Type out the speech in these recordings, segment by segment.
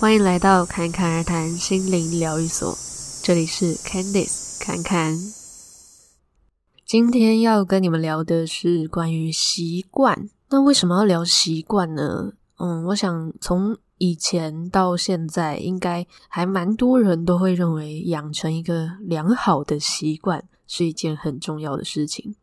欢迎来到侃侃而谈心灵疗愈所，这里是 Candice 侃侃。今天要跟你们聊的是关于习惯。那为什么要聊习惯呢？嗯，我想从以前到现在，应该还蛮多人都会认为养成一个良好的习惯是一件很重要的事情。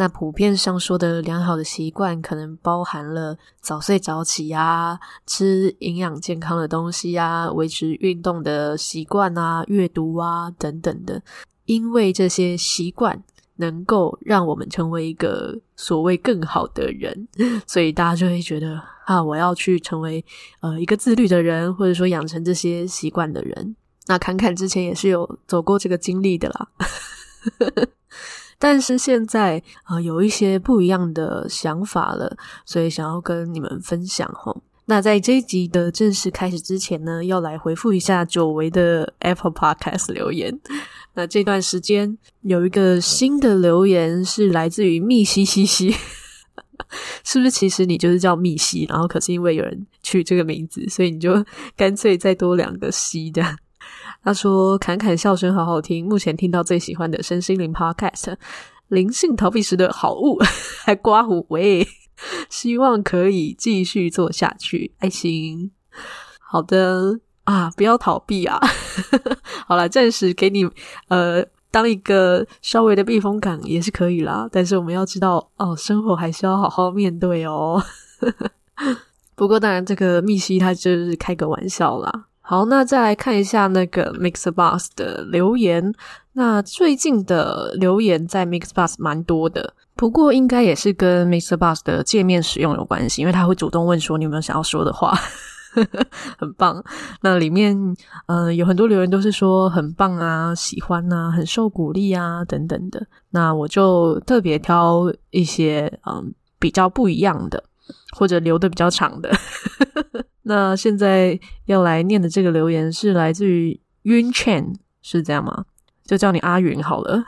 那普遍上说的良好的习惯，可能包含了早睡早起啊，吃营养健康的东西啊，维持运动的习惯啊，阅读啊等等的。因为这些习惯能够让我们成为一个所谓更好的人，所以大家就会觉得啊，我要去成为呃一个自律的人，或者说养成这些习惯的人。那侃侃之前也是有走过这个经历的啦。但是现在呃有一些不一样的想法了，所以想要跟你们分享吼。那在这一集的正式开始之前呢，要来回复一下久违的 Apple Podcast 留言。那这段时间有一个新的留言是来自于密西西西，是不是？其实你就是叫密西，然后可是因为有人取这个名字，所以你就干脆再多两个西的。他说：“侃侃笑声好好听，目前听到最喜欢的身心灵 Podcast，灵性逃避时的好物，还刮胡喂，希望可以继续做下去，爱心。好的啊，不要逃避啊，好啦，暂时给你呃当一个稍微的避风港也是可以啦，但是我们要知道哦，生活还是要好好面对哦。不过当然，这个密西他就是开个玩笑啦。”好，那再来看一下那个 MixerBox 的留言。那最近的留言在 MixerBox 蛮多的，不过应该也是跟 MixerBox 的界面使用有关系，因为他会主动问说你有没有想要说的话，很棒。那里面嗯、呃、有很多留言都是说很棒啊、喜欢啊、很受鼓励啊等等的。那我就特别挑一些嗯比较不一样的，或者留的比较长的。那现在要来念的这个留言是来自于云倩是这样吗？就叫你阿云好了。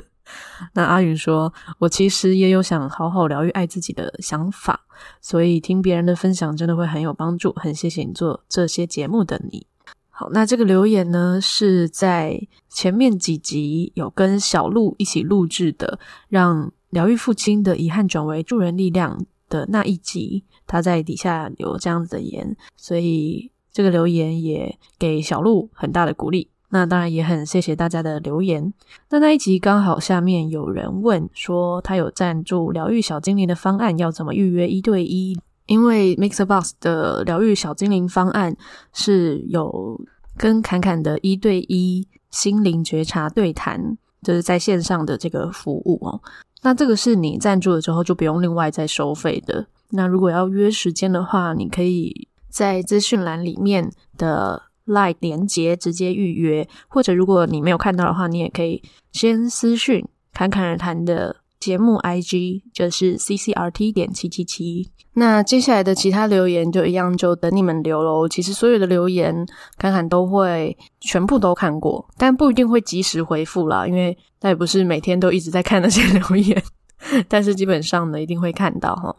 那阿云说：“我其实也有想好好疗愈爱自己的想法，所以听别人的分享真的会很有帮助。很谢谢你做这些节目的你。”好，那这个留言呢是在前面几集有跟小鹿一起录制的，让疗愈父亲的遗憾转为助人力量的那一集。他在底下留这样子的言，所以这个留言也给小鹿很大的鼓励。那当然也很谢谢大家的留言。那那一集刚好下面有人问说，他有赞助疗愈小精灵的方案，要怎么预约一对一？因为 Mixbox 的疗愈小精灵方案是有跟侃侃的一对一心灵觉察对谈，就是在线上的这个服务哦。那这个是你赞助了之后就不用另外再收费的。那如果要约时间的话，你可以在资讯栏里面的 LINE 连接直接预约，或者如果你没有看到的话，你也可以先私讯侃侃而谈的节目 IG，就是 CCRT 点七七七。那接下来的其他留言就一样，就等你们留喽。其实所有的留言侃侃都会全部都看过，但不一定会及时回复啦，因为那也不是每天都一直在看那些留言，但是基本上呢，一定会看到哈。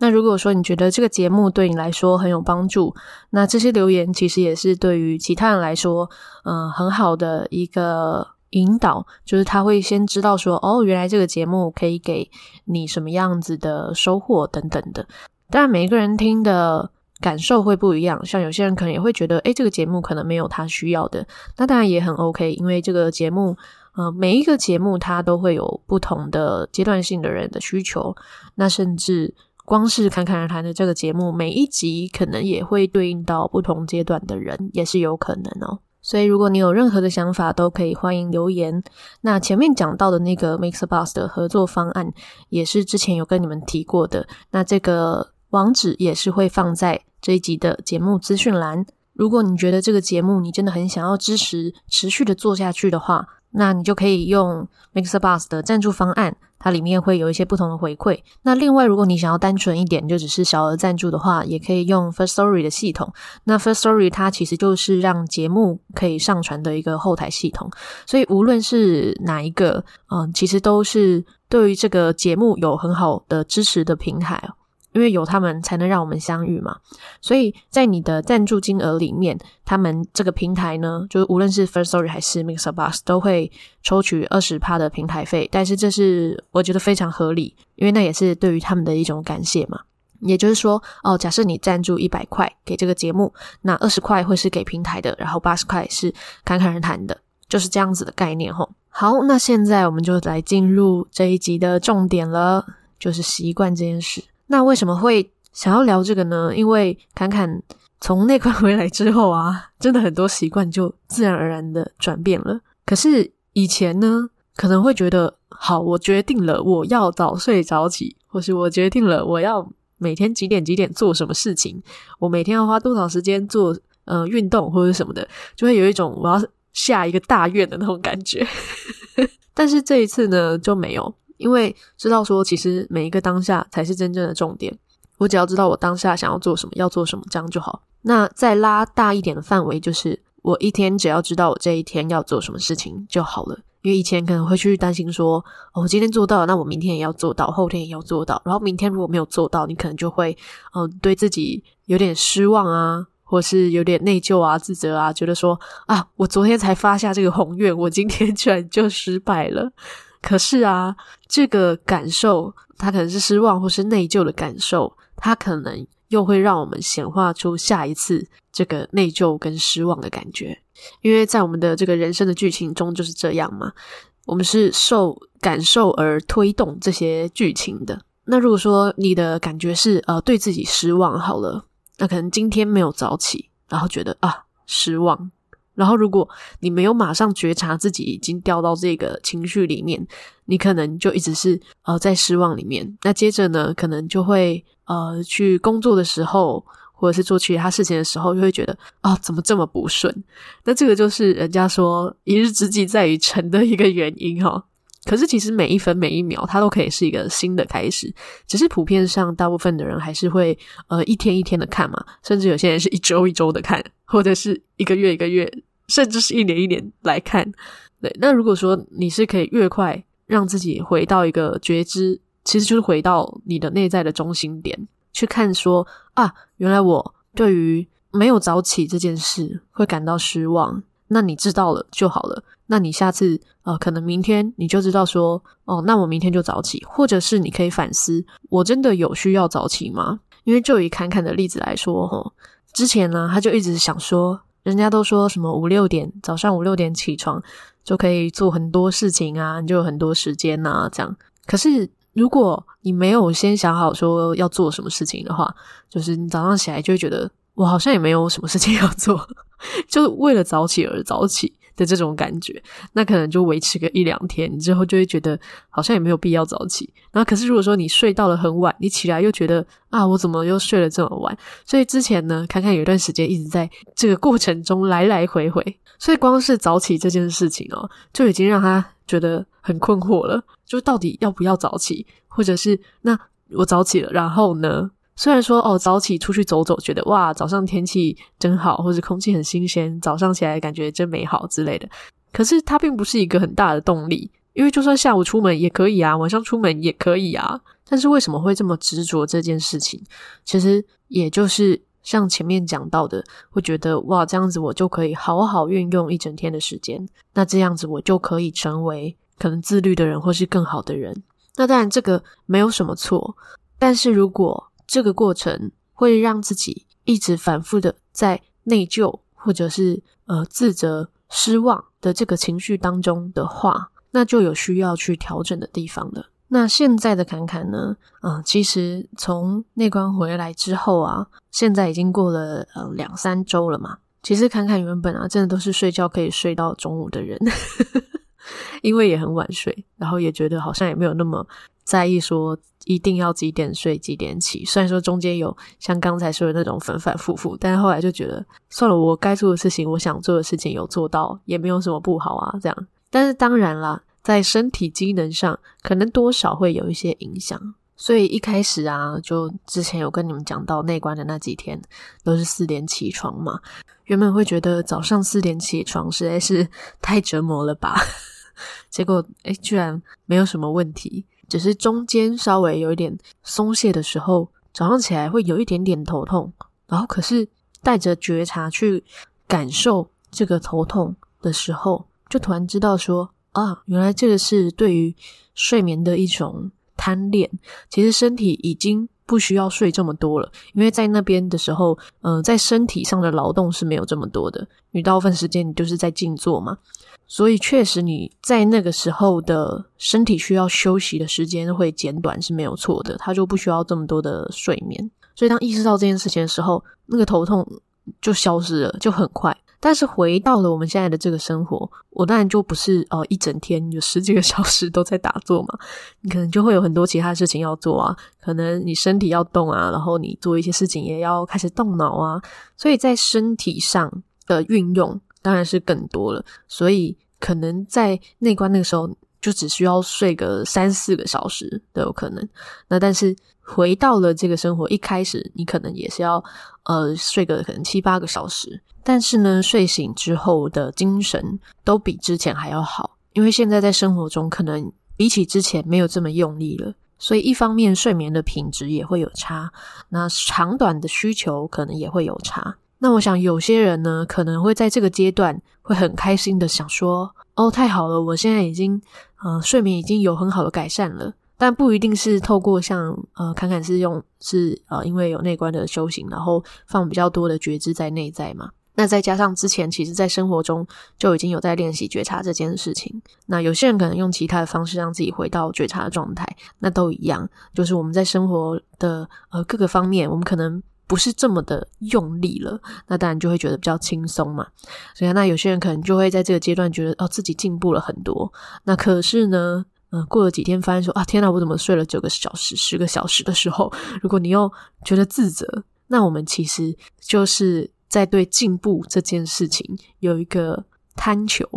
那如果说你觉得这个节目对你来说很有帮助，那这些留言其实也是对于其他人来说，嗯、很好的一个引导，就是他会先知道说，哦，原来这个节目可以给你什么样子的收获等等的。当然，每一个人听的感受会不一样，像有些人可能也会觉得，诶，这个节目可能没有他需要的，那当然也很 OK，因为这个节目，呃，每一个节目它都会有不同的阶段性的人的需求，那甚至。光是侃侃而谈的这个节目，每一集可能也会对应到不同阶段的人，也是有可能哦。所以如果你有任何的想法，都可以欢迎留言。那前面讲到的那个 MixerBox 的合作方案，也是之前有跟你们提过的。那这个网址也是会放在这一集的节目资讯栏。如果你觉得这个节目你真的很想要支持，持续的做下去的话，那你就可以用 MixerBox 的赞助方案。它里面会有一些不同的回馈。那另外，如果你想要单纯一点，就只是小额赞助的话，也可以用 First Story 的系统。那 Firstory 它其实就是让节目可以上传的一个后台系统。所以无论是哪一个，嗯，其实都是对于这个节目有很好的支持的平台。因为有他们才能让我们相遇嘛。所以在你的赞助金额里面，他们这个平台呢，就是无论是 First Story 还是 MixerBox 都会抽取二十趴的平台费。但是这是我觉得非常合理，因为那也是对于他们的一种感谢嘛。也就是说，哦，假设你赞助一百块给这个节目，那二十块会是给平台的，然后八十块是侃侃而谈的，就是这样子的概念吼。好，那现在我们就来进入这一集的重点了，就是习惯这件事。那为什么会想要聊这个呢？因为侃侃从内观 回来之后啊，真的很多习惯就自然而然的转变了。可是以前呢，可能会觉得，好，我决定了我要早睡早起，或是我决定了我要。每天几点几点做什么事情？我每天要花多少时间做呃运动或者什么的，就会有一种我要下一个大愿的那种感觉。但是这一次呢就没有，因为知道说其实每一个当下才是真正的重点。我只要知道我当下想要做什么，要做什么，这样就好。那再拉大一点的范围，就是我一天只要知道我这一天要做什么事情就好了。因为以前可能会去担心说，哦，我今天做到了，那我明天也要做到，后天也要做到。然后明天如果没有做到，你可能就会，嗯、对自己有点失望啊，或是有点内疚啊、自责啊，觉得说，啊，我昨天才发下这个宏愿，我今天居然就失败了。可是啊，这个感受，它可能是失望或是内疚的感受，它可能又会让我们显化出下一次这个内疚跟失望的感觉。因为在我们的这个人生的剧情中就是这样嘛，我们是受感受而推动这些剧情的。那如果说你的感觉是呃对自己失望好了，那可能今天没有早起，然后觉得啊失望。然后如果你没有马上觉察自己已经掉到这个情绪里面，你可能就一直是呃在失望里面。那接着呢，可能就会呃去工作的时候。或者是做其他事情的时候，就会觉得啊、怎么这么不顺？那这个就是人家说“一日之计在于晨”的一个原因哈。可是其实每一分每一秒，它都可以是一个新的开始。只是普遍上，大部分的人还是会呃一天一天的看嘛，甚至有些人是一周一周的看，或者是一个月一个月，甚至是一年一年来看。对，那如果说你是可以越快让自己回到一个觉知，其实就是回到你的内在的中心点。去看说啊，原来我对于没有早起这件事会感到失望。那你知道了就好了。那你下次呃，可能明天你就知道说哦，那我明天就早起，或者是你可以反思，我真的有需要早起吗？因为就以侃侃的例子来说，吼，之前呢，他就一直想说，人家都说什么五六点早上五六点起床就可以做很多事情啊，你就有很多时间啊，这样。可是。如果你没有先想好说要做什么事情的话，就是你早上起来就会觉得我好像也没有什么事情要做，就为了早起而早起的这种感觉，那可能就维持个一两天，你之后就会觉得好像也没有必要早起。然后可是如果说你睡到了很晚，你起来又觉得啊，我怎么又睡了这么晚？所以之前呢，侃侃有一段时间一直在这个过程中来来回回，所以光是早起这件事情哦，就已经让他觉得很困惑了。就到底要不要早起，或者是那我早起了，然后呢？虽然说哦，早起出去走走，觉得哇，早上天气真好，或者空气很新鲜，早上起来感觉真美好之类的。可是它并不是一个很大的动力，因为就算下午出门也可以啊，晚上出门也可以啊。但是为什么会这么执着这件事情？其实也就是像前面讲到的，会觉得哇，这样子我就可以好好运用一整天的时间，那这样子我就可以成为。可能自律的人，或是更好的人，那当然这个没有什么错。但是如果这个过程会让自己一直反复的在内疚，或者是呃自责、失望的这个情绪当中的话，那就有需要去调整的地方了。那现在的侃侃呢，嗯、其实从内观回来之后啊，现在已经过了呃两三周了嘛。其实侃侃原本啊，真的都是睡觉可以睡到中午的人。因为也很晚睡，然后也觉得好像也没有那么在意说一定要几点睡几点起。虽然说中间有像刚才说的那种反反复复，但是后来就觉得算了，我该做的事情，我想做的事情有做到，也没有什么不好啊。这样，但是当然啦，在身体机能上可能多少会有一些影响。所以一开始啊，就之前有跟你们讲到内观的那几天，都是四点起床嘛。原本会觉得早上四点起床实在是太折磨了吧。结果，哎，居然没有什么问题，只是中间稍微有一点松懈的时候，早上起来会有一点点头痛，然后可是带着觉察去感受这个头痛的时候，就突然知道说啊，原来这个是对于睡眠的一种贪恋。其实身体已经不需要睡这么多了，因为在那边的时候，嗯、在身体上的劳动是没有这么多的。你大部分时间你就是在静坐嘛，所以确实你在那个时候的身体需要休息的时间会减短是没有错的，它就不需要这么多的睡眠。所以当意识到这件事情的时候，那个头痛就消失了，就很快。但是回到了我们现在的这个生活，我当然就不是呃一整天有十几个小时都在打坐嘛，你可能就会有很多其他事情要做啊，可能你身体要动啊，然后你做一些事情也要开始动脑啊，所以在身体上的运用当然是更多了，所以可能在内观那个时候就只需要睡个三四个小时都有可能，那但是。回到了这个生活，一开始你可能也是要呃睡个可能七八个小时，但是呢，睡醒之后的精神都比之前还要好，因为现在在生活中可能比起之前没有这么用力了，所以一方面睡眠的品质也会有差，那长短的需求可能也会有差。那我想有些人呢，可能会在这个阶段会很开心的想说，哦，太好了，我现在已经呃睡眠已经有很好的改善了。但不一定是透过像呃，侃侃是用是呃，因为有内观的修行，然后放比较多的觉知在内在嘛。那再加上之前其实在生活中就已经有在练习觉察这件事情。那有些人可能用其他的方式让自己回到觉察的状态，那都一样。就是我们在生活的呃各个方面，我们可能不是这么的用力了，那当然就会觉得比较轻松嘛。所以那有些人可能就会在这个阶段觉得哦，自己进步了很多。那可是呢？嗯，过了几天，发现说啊，天哪，我怎么睡了九个小时、十个小时的时候，如果你又觉得自责，那我们其实就是在对进步这件事情有一个贪求。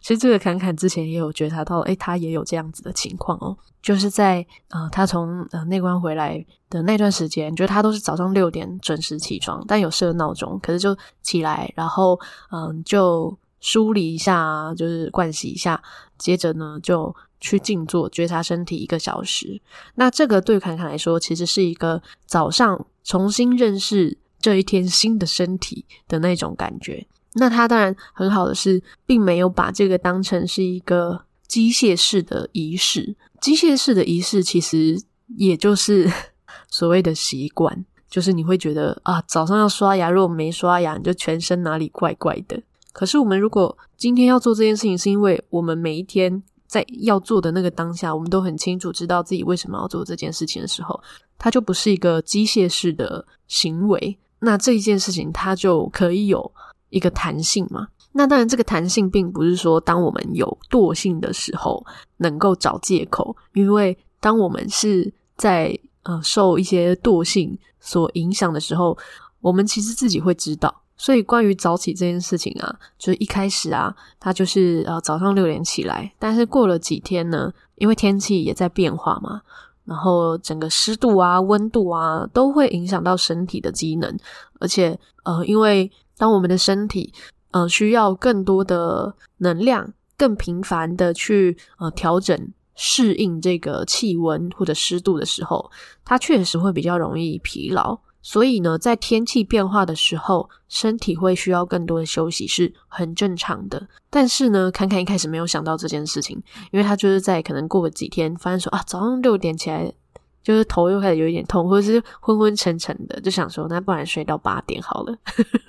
其实这个侃侃之前也有觉察到，诶，他也有这样子的情况哦，就是在呃，他从呃内观回来的那段时间，觉得他都是早上六点准时起床，但有设闹钟，可是就起来，然后嗯、就。梳理一下，就是灌洗一下，接着呢就去静坐觉察身体一个小时。那这个对侃侃来说，其实是一个早上重新认识这一天新的身体的那种感觉。那他当然很好的是，并没有把这个当成是一个机械式的仪式。机械式的仪式其实也就是 所谓的习惯，就是你会觉得啊，早上要刷牙，如果没刷牙，你就全身哪里怪怪的。可是，我们如果今天要做这件事情，是因为我们每一天在要做的那个当下，我们都很清楚知道自己为什么要做这件事情的时候，它就不是一个机械式的行为。那这一件事情，它就可以有一个弹性嘛？那当然，这个弹性并不是说当我们有惰性的时候能够找借口，因为当我们是在呃受一些惰性所影响的时候，我们其实自己会知道。所以，关于早起这件事情啊，就是一开始啊，他就是呃早上六点起来，但是过了几天呢，因为天气也在变化嘛，然后整个湿度啊、温度啊都会影响到身体的机能，而且呃，因为当我们的身体呃需要更多的能量，更频繁的去呃调整适应这个气温或者湿度的时候，它确实会比较容易疲劳。所以呢，在天气变化的时候，身体会需要更多的休息是很正常的。但是呢，侃侃一开始没有想到这件事情，因为他就是在可能过个几天，发现说啊，早上六点起来，就是头又开始有一点痛，或者是昏昏沉沉的，就想说那不然睡到八点好了，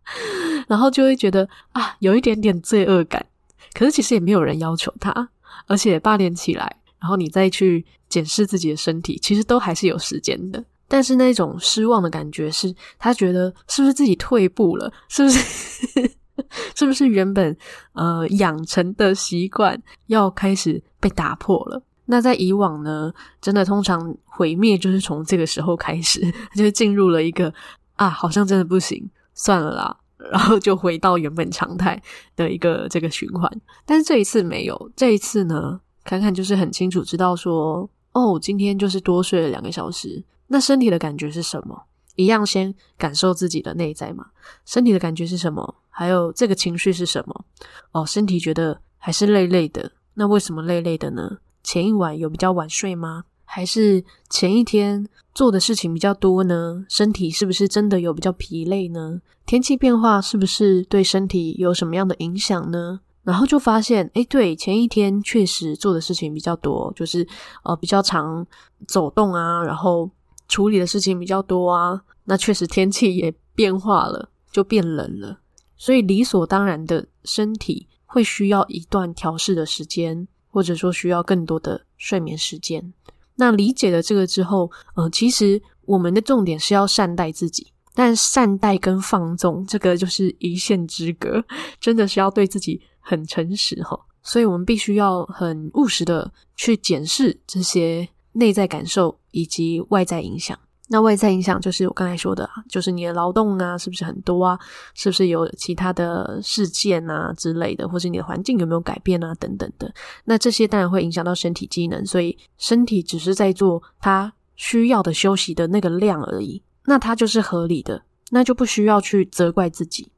然后就会觉得啊，有一点点罪恶感。可是其实也没有人要求他，而且八点起来，然后你再去检视自己的身体，其实都还是有时间的。但是那种失望的感觉是，他觉得是不是自己退步了？是不是？是不是原本呃养成的习惯要开始被打破了？那在以往呢，真的通常毁灭就是从这个时候开始，就进入了一个啊，好像真的不行，算了啦，然后就回到原本常态的一个这个循环。但是这一次没有，这一次呢，侃侃就是很清楚知道说，哦，今天就是多睡了两个小时。那身体的感觉是什么？一样先感受自己的内在嘛。身体的感觉是什么？还有这个情绪是什么？哦，身体觉得还是累累的。那为什么累累的呢？前一晚有比较晚睡吗？还是前一天做的事情比较多呢？身体是不是真的有比较疲累呢？天气变化是不是对身体有什么样的影响呢？然后就发现，诶，对，前一天确实做的事情比较多，就是呃比较常走动啊，然后处理的事情比较多啊。那确实天气也变化了，就变冷了，所以理所当然的身体会需要一段调试的时间，或者说需要更多的睡眠时间。那理解了这个之后，呃，其实我们的重点是要善待自己，但善待跟放纵这个就是一线之隔，真的是要对自己很诚实哈。所以我们必须要很务实的去检视这些内在感受以及外在影响。那外在影响就是我刚才说的，就是你的劳动啊，是不是很多啊？是不是有其他的事件啊之类的，或是你的环境有没有改变啊？等等的。那这些当然会影响到身体机能，所以身体只是在做它需要的休息的那个量而已。那它就是合理的，那就不需要去责怪自己。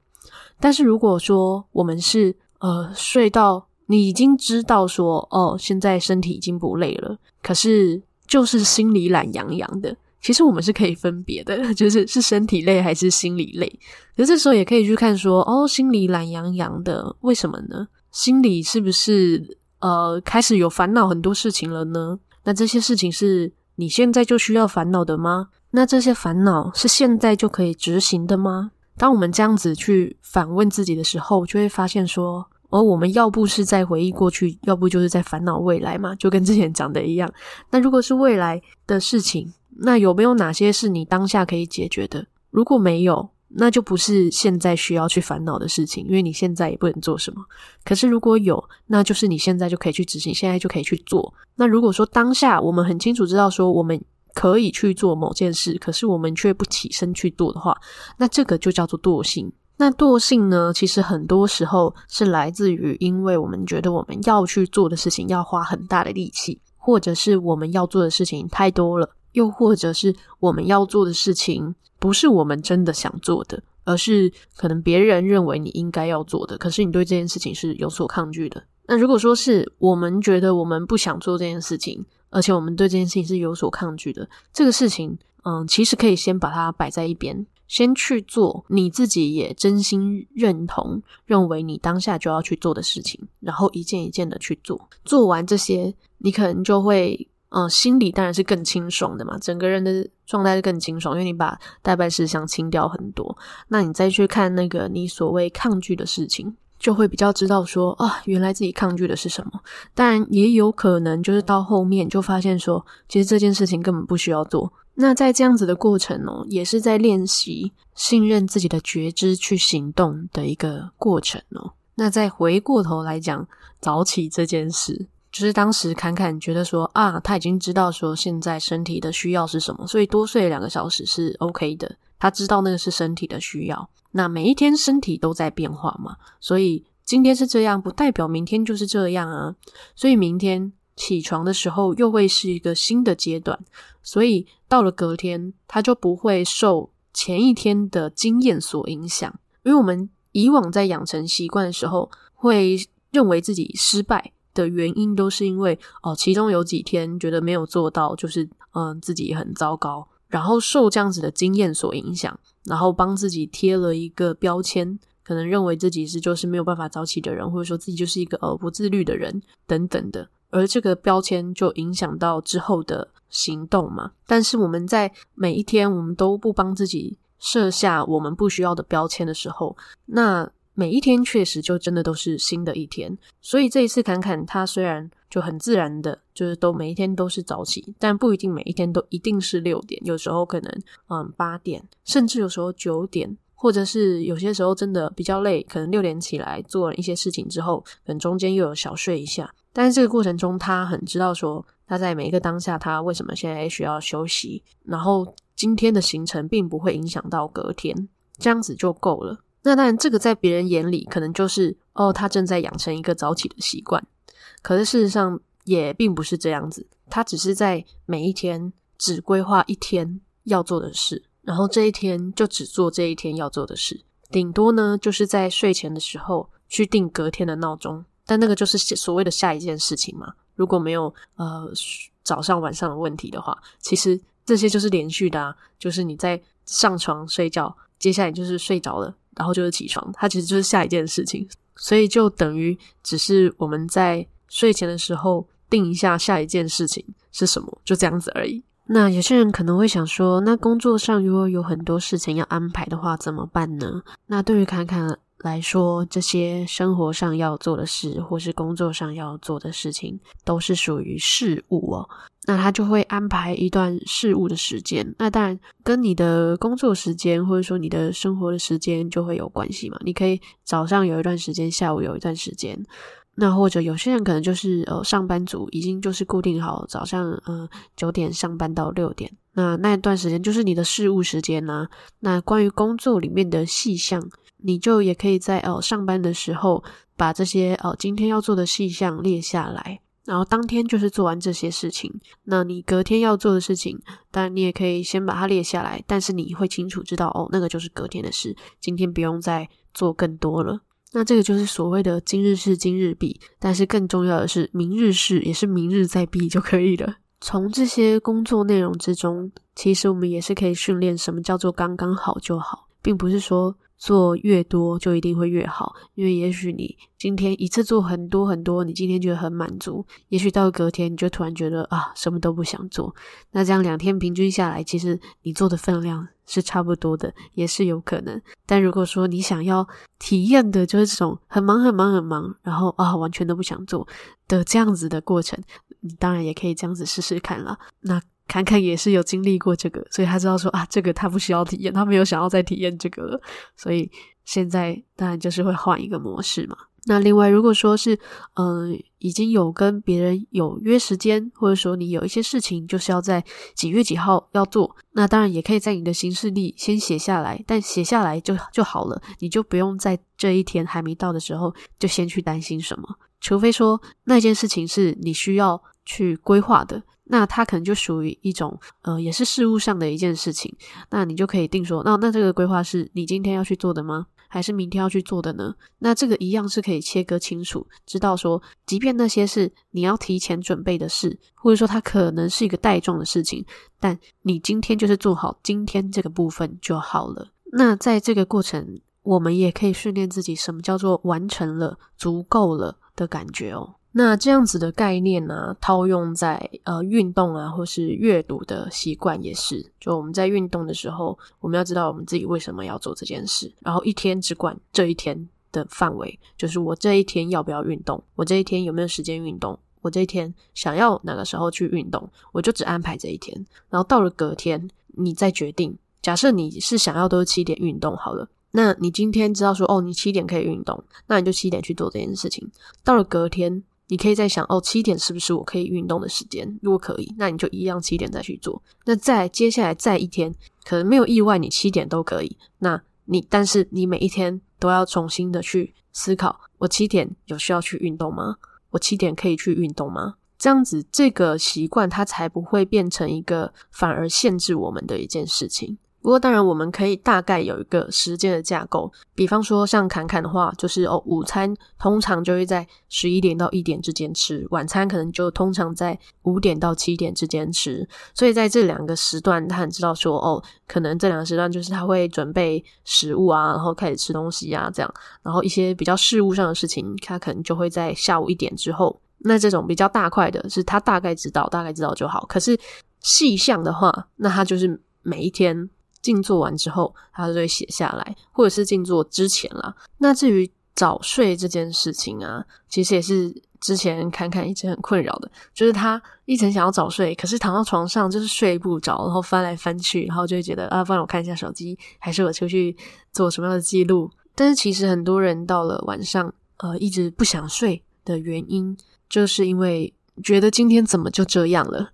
但是如果说我们是呃睡到你已经知道说哦，现在身体已经不累了，可是就是心里懒洋洋的。其实我们是可以分别的，就是是身体累还是心理累。可这时候也可以去看说，哦，心里懒洋洋的，为什么呢？心里是不是呃开始有烦恼很多事情了呢？那这些事情是你现在就需要烦恼的吗？那这些烦恼是现在就可以执行的吗？当我们这样子去反问自己的时候，就会发现说，哦，我们要不是在回忆过去，要不就是在烦恼未来嘛，就跟之前讲的一样。那如果是未来的事情，那有没有哪些是你当下可以解决的？如果没有，那就不是现在需要去烦恼的事情，因为你现在也不能做什么。可是如果有，那就是你现在就可以去执行，现在就可以去做。那如果说当下我们很清楚知道说我们可以去做某件事，可是我们却不起身去做的话，那这个就叫做惰性。那惰性呢，其实很多时候是来自于因为我们觉得我们要去做的事情要花很大的力气，或者是我们要做的事情太多了。又或者是我们要做的事情不是我们真的想做的，而是可能别人认为你应该要做的，可是你对这件事情是有所抗拒的。那如果说是我们觉得我们不想做这件事情，而且我们对这件事情是有所抗拒的，这个事情，嗯，其实可以先把它摆在一边，先去做你自己也真心认同、认为你当下就要去做的事情，然后一件一件的去做。做完这些，你可能就会。嗯，心里当然是更清爽的嘛，整个人的状态是更清爽，因为你把待办事项清掉很多。那你再去看那个你所谓抗拒的事情，就会比较知道说啊，原来自己抗拒的是什么。当然也有可能就是到后面就发现说，其实这件事情根本不需要做。那在这样子的过程哦，也是在练习信任自己的觉知去行动的一个过程哦。那再回过头来讲早起这件事。就是当时侃侃觉得说啊，他已经知道说现在身体的需要是什么，所以多睡两个小时是 OK 的。他知道那个是身体的需要。那每一天身体都在变化嘛，所以今天是这样，不代表明天就是这样啊。所以明天起床的时候又会是一个新的阶段，所以到了隔天他就不会受前一天的经验所影响，因为我们以往在养成习惯的时候会认为自己失败。的原因都是因为哦，其中有几天觉得没有做到，就是嗯自己很糟糕，然后受这样子的经验所影响，然后帮自己贴了一个标签，可能认为自己是就是没有办法早起的人，或者说自己就是一个呃不自律的人等等的，而这个标签就影响到之后的行动嘛。但是我们在每一天我们都不帮自己设下我们不需要的标签的时候，那。每一天确实就真的都是新的一天，所以这一次侃侃他虽然就很自然的，就是都每一天都是早起，但不一定每一天都一定是六点，有时候可能嗯八点，甚至有时候九点，或者是有些时候真的比较累，可能六点起来做了一些事情之后，可能中间又有小睡一下，但是这个过程中他很知道说他在每一个当下他为什么现在需要休息，然后今天的行程并不会影响到隔天，这样子就够了。那当然，这个在别人眼里可能就是哦，他正在养成一个早起的习惯。可是事实上也并不是这样子，他只是在每一天只规划一天要做的事，然后这一天就只做这一天要做的事。顶多呢，就是在睡前的时候去定隔天的闹钟，但那个就是所谓的下一件事情嘛。如果没有呃早上晚上的问题的话，其实这些就是连续的啊，就是你在上床睡觉，接下来就是睡着了，然后就是起床，它其实就是下一件事情，所以就等于只是我们在睡前的时候定一下下一件事情是什么，就这样子而已。那有些人可能会想说，那工作上如果有很多事情要安排的话，怎么办呢？那对于侃侃来说，这些生活上要做的事，或是工作上要做的事情，都是属于事务哦。那他就会安排一段事务的时间。那当然，跟你的工作时间，或者说你的生活的时间，就会有关系嘛。你可以早上有一段时间，下午有一段时间。那或者有些人可能就是呃上班族，已经就是固定好早上呃九点上班到六点，那那一段时间就是你的事务时间啦、那关于工作里面的细项，你就也可以在呃上班的时候把这些呃今天要做的细项列下来，然后当天就是做完这些事情。那你隔天要做的事情，当然你也可以先把它列下来，但是你会清楚知道哦，那个就是隔天的事，今天不用再做更多了。那这个就是所谓的今日事今日毕，但是更重要的是明日事也是明日再毕就可以了。从这些工作内容之中，其实我们也是可以训练什么叫做刚刚好就好，并不是说。做越多就一定会越好，因为也许你今天一次做很多很多，你今天觉得很满足，也许到隔天你就突然觉得啊，什么都不想做。那这样两天平均下来，其实你做的分量是差不多的，也是有可能。但如果说你想要体验的就是这种很忙很忙很忙，然后啊完全都不想做的这样子的过程，你当然也可以这样子试试看啦。那。侃侃也是有经历过这个，所以他知道说啊，这个他不需要体验，他没有想要再体验这个了。所以现在当然就是会换一个模式嘛。那另外，如果说是嗯、已经有跟别人有约时间，或者说你有一些事情就是要在几月几号要做，那当然也可以在你的行事历先写下来，但写下来就就好了，你就不用在这一天还没到的时候就先去担心什么，除非说那件事情是你需要去规划的。那它可能就属于一种，呃，也是事务上的一件事情。那你就可以定说，那那这个规划是你今天要去做的吗？还是明天要去做的呢？那这个一样是可以切割清楚，知道说，即便那些是你要提前准备的事，或者说它可能是一个带状的事情，但你今天就是做好今天这个部分就好了。那在这个过程，我们也可以训练自己，什么叫做完成了、足够了的感觉哦。那这样子的概念呢、套用在呃运动啊，或是阅读的习惯也是。就我们在运动的时候，我们要知道我们自己为什么要做这件事，然后一天只管这一天的范围，就是我这一天要不要运动，我这一天有没有时间运动，我这一天想要哪个时候去运动，我就只安排这一天。然后到了隔天，你再决定。假设你是想要都是七点运动好了，那你今天知道说哦，你七点可以运动，那你就七点去做这件事情。到了隔天。你可以再想哦，七点是不是我可以运动的时间？如果可以，那你就一样七点再去做。那再接下来再一天，可能没有意外，你七点都可以。那你但是你每一天都要重新的去思考：我七点有需要去运动吗？我七点可以去运动吗？这样子，这个习惯它才不会变成一个反而限制我们的一件事情。不过，当然，我们可以大概有一个时间的架构。比方说，像侃侃的话，就是哦，午餐通常就会在十一点到一点之间吃，晚餐可能就通常在五点到七点之间吃。所以在这两个时段，他很知道说，哦，可能这两个时段就是他会准备食物啊，然后开始吃东西啊，这样。然后一些比较事务上的事情，他可能就会在下午一点之后。那这种比较大块的，是他大概知道，大概知道就好。可是细项的话，那他就是每一天。静坐完之后，他就会写下来，或者是静坐之前啦。那至于早睡这件事情啊，其实也是之前侃侃一直很困扰的，就是他一直想要早睡，可是躺到床上就是睡不着，然后翻来翻去，然后就会觉得啊，不然我看一下手机，还是我出去做什么样的记录？但是其实很多人到了晚上，呃，一直不想睡的原因，就是因为觉得今天怎么就这样了。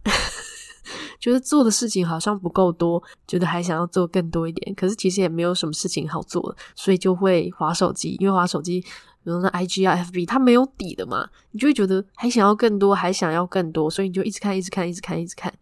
觉得做的事情好像不够多，觉得还想要做更多一点，可是其实也没有什么事情好做，所以就会划手机。因为划手机，比如那 IG 啊、FB，它没有底的嘛，你就会觉得还想要更多，还想要更多，所以你就一直看、一直看、一直看、一直看，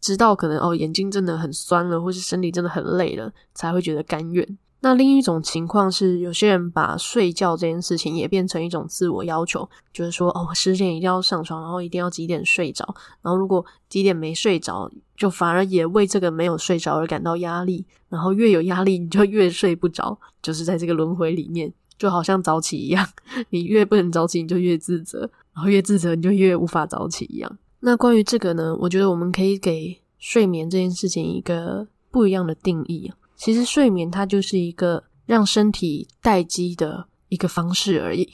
直到可能哦眼睛真的很酸了，或是身体真的很累了，才会觉得甘愿。那另一种情况是，有些人把睡觉这件事情也变成一种自我要求，就是说，哦，十点一定要上床，然后一定要几点睡着，然后如果几点没睡着，就反而也为这个没有睡着而感到压力，然后越有压力，你就越睡不着，就是在这个轮回里面，就好像早起一样，你越不能早起，你就越自责，然后越自责，你就越无法早起一样。那关于这个呢，我觉得我们可以给睡眠这件事情一个不一样的定义。其实睡眠它就是一个让身体待机的一个方式而已，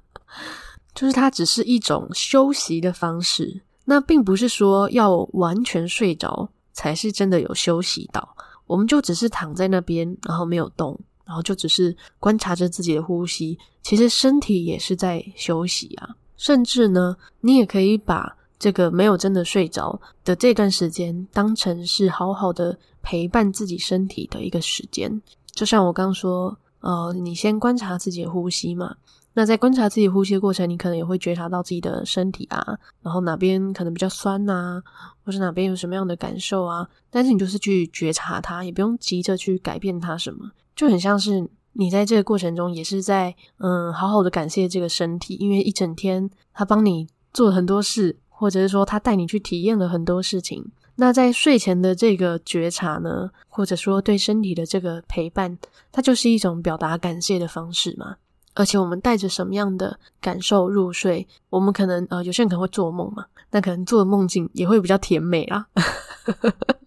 就是它只是一种休息的方式。那并不是说要完全睡着才是真的有休息到，我们就只是躺在那边，然后没有动，然后就只是观察着自己的呼吸。其实身体也是在休息啊，甚至呢，你也可以把这个没有真的睡着的这段时间当成是好好的。陪伴自己身体的一个时间，就像我刚说，呃，你先观察自己的呼吸嘛。那在观察自己呼吸的过程，你可能也会觉察到自己的身体啊，然后哪边可能比较酸呐，或是哪边有什么样的感受啊。但是你就是去觉察它，也不用急着去改变它什么，就很像是你在这个过程中也是在嗯，好好的感谢这个身体，因为一整天他帮你做了很多事，或者是说他带你去体验了很多事情。那在睡前的这个觉察呢，或者说对身体的这个陪伴，它就是一种表达感谢的方式嘛。而且我们带着什么样的感受入睡，我们可能呃有些人可能会做梦嘛，那可能做的梦境也会比较甜美啦。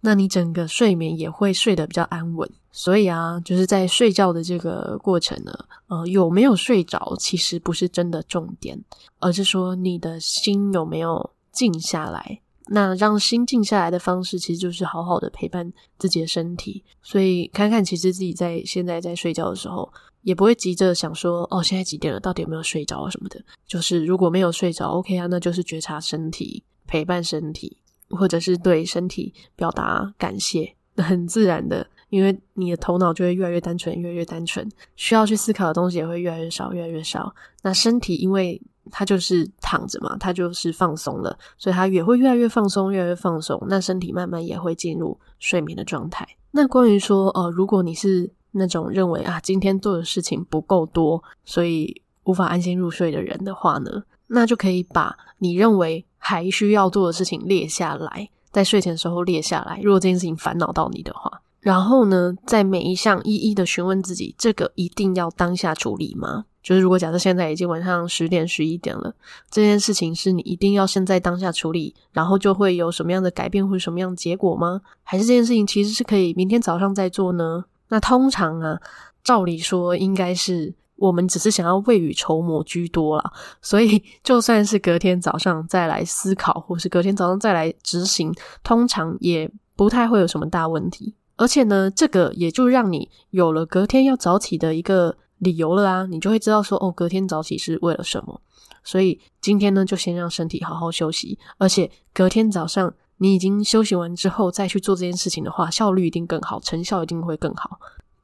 那你整个睡眠也会睡得比较安稳。所以啊，就是在睡觉的这个过程呢，呃，有没有睡着其实不是真的重点，而是说你的心有没有静下来。那让心静下来的方式，其实就是好好的陪伴自己的身体。所以看看，其实自己在现在在睡觉的时候，也不会急着想说，哦，现在几点了，到底有没有睡着什么的。就是如果没有睡着，OK 啊，那就是觉察身体，陪伴身体，或者是对身体表达感谢，很自然的，因为你的头脑就会越来越单纯，越来越单纯，需要去思考的东西也会越来越少，越来越少。那身体因为它就是躺着嘛，它就是放松了，所以它也会越来越放松，越来越放松。那身体慢慢也会进入睡眠的状态。那关于说，呃，如果你是那种认为啊，今天做的事情不够多，所以无法安心入睡的人的话呢，那就可以把你认为还需要做的事情列下来，在睡前的时候列下来。如果这件事情烦恼到你的话，然后呢，在每一项一一的询问自己，这个一定要当下处理吗？就是如果假设现在已经晚上十点十一点了，这件事情是你一定要现在当下处理，然后就会有什么样的改变或者什么样的结果吗？还是这件事情其实是可以明天早上再做呢？那通常啊，照理说应该是我们只是想要未雨绸缪居多啦，所以就算是隔天早上再来思考，或是隔天早上再来执行，通常也不太会有什么大问题。而且呢，这个也就让你有了隔天要早起的一个。理由了啊，你就会知道说哦，隔天早起是为了什么。所以今天呢，就先让身体好好休息，而且隔天早上你已经休息完之后再去做这件事情的话，效率一定更好，成效一定会更好。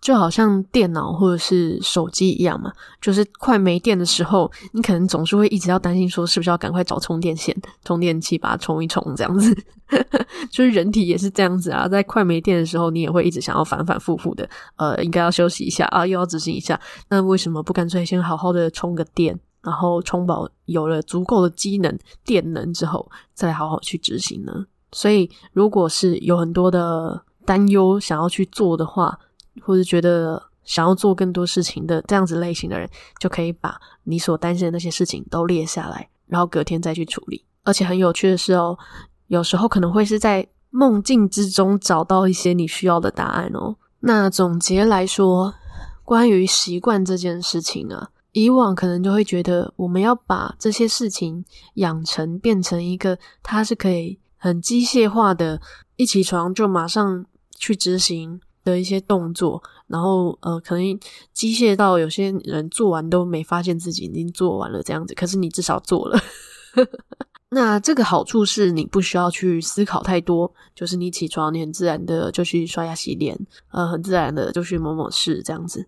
就好像电脑或者是手机一样嘛，就是快没电的时候，你可能总是会一直要担心说，是不是要赶快找充电线、充电器把它充一充，这样子。就是人体也是这样子啊，在快没电的时候，你也会一直想要反反复复的，呃，应该要休息一下啊，又要执行一下。那为什么不干脆先好好的充个电，然后充饱有了足够的机能、电能之后，再好好去执行呢？所以，如果是有很多的担忧想要去做的话，或者觉得想要做更多事情的这样子类型的人，就可以把你所担心的那些事情都列下来，然后隔天再去处理。而且很有趣的是哦，有时候可能会是在梦境之中找到一些你需要的答案哦。那总结来说，关于习惯这件事情啊，以往可能就会觉得我们要把这些事情养成变成一个，它是可以很机械化的，一起床就马上去执行。的一些动作，然后呃，可能机械到有些人做完都没发现自己已经做完了这样子，可是你至少做了。那这个好处是你不需要去思考太多，就是你起床，你很自然的就去刷牙洗脸，呃，很自然的就去某某事这样子。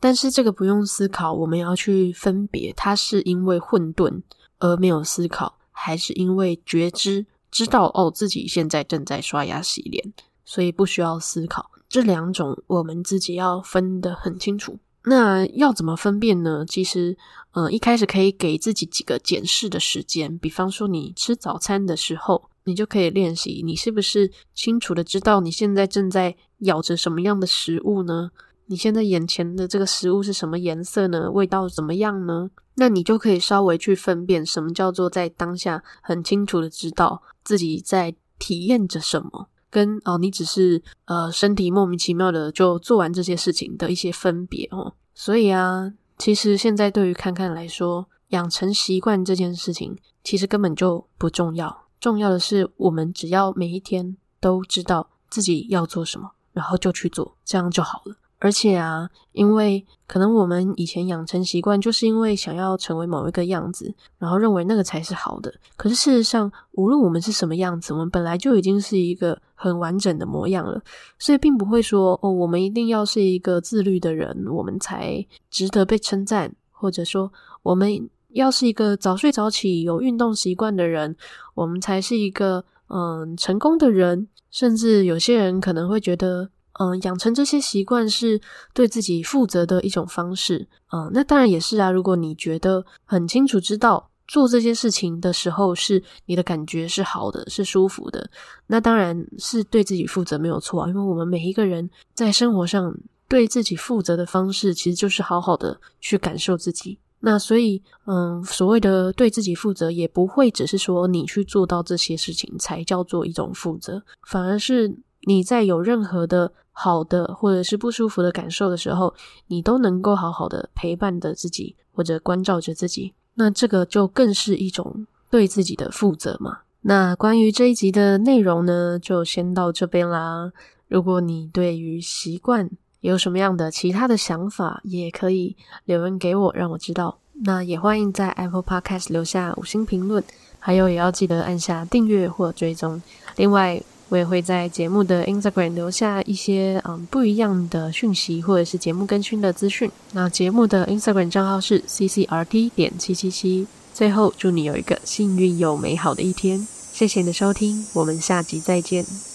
但是这个不用思考，我们要去分别，它是因为混沌而没有思考，还是因为觉知知道哦自己现在正在刷牙洗脸，所以不需要思考。这两种我们自己要分得很清楚。那要怎么分辨呢？其实，呃，一开始可以给自己几个检视的时间，比方说你吃早餐的时候，你就可以练习，你是不是清楚的知道你现在正在咬着什么样的食物呢？你现在眼前的这个食物是什么颜色呢？味道怎么样呢？那你就可以稍微去分辨什么叫做在当下很清楚的知道自己在体验着什么。跟哦，你只是呃身体莫名其妙的就做完这些事情的一些分别哦，所以啊，其实现在对于看看来说，养成习惯这件事情其实根本就不重要，重要的是我们只要每一天都知道自己要做什么，然后就去做，这样就好了。而且啊，因为可能我们以前养成习惯，就是因为想要成为某一个样子，然后认为那个才是好的。可是事实上，无论我们是什么样子，我们本来就已经是一个很完整的模样了。所以，并不会说哦，我们一定要是一个自律的人，我们才值得被称赞；或者说，我们要是一个早睡早起、有运动习惯的人，我们才是一个嗯成功的人。甚至有些人可能会觉得。嗯，养成这些习惯是对自己负责的一种方式。嗯，那当然也是啊。如果你觉得很清楚知道做这些事情的时候是你的感觉是好的，是舒服的，那当然是对自己负责没有错啊。因为我们每一个人在生活上对自己负责的方式，其实就是好好的去感受自己。那所以，嗯，所谓的对自己负责，也不会只是说你去做到这些事情才叫做一种负责，反而是你在有任何的。好的，或者是不舒服的感受的时候，你都能够好好的陪伴着自己，或者关照着自己，那这个就更是一种对自己的负责嘛。那关于这一集的内容呢，就先到这边啦。如果你对于习惯有什么样的其他的想法，也可以留言给我，让我知道。那也欢迎在 Apple Podcast 留下五星评论，还有也要记得按下订阅或追踪。另外，我也会在节目的 Instagram 留下一些嗯不一样的讯息，或者是节目更新的资讯。那节目的 Instagram 账号是 ccrt 点七七七。最后，祝你有一个幸运又美好的一天。谢谢你的收听，我们下集再见。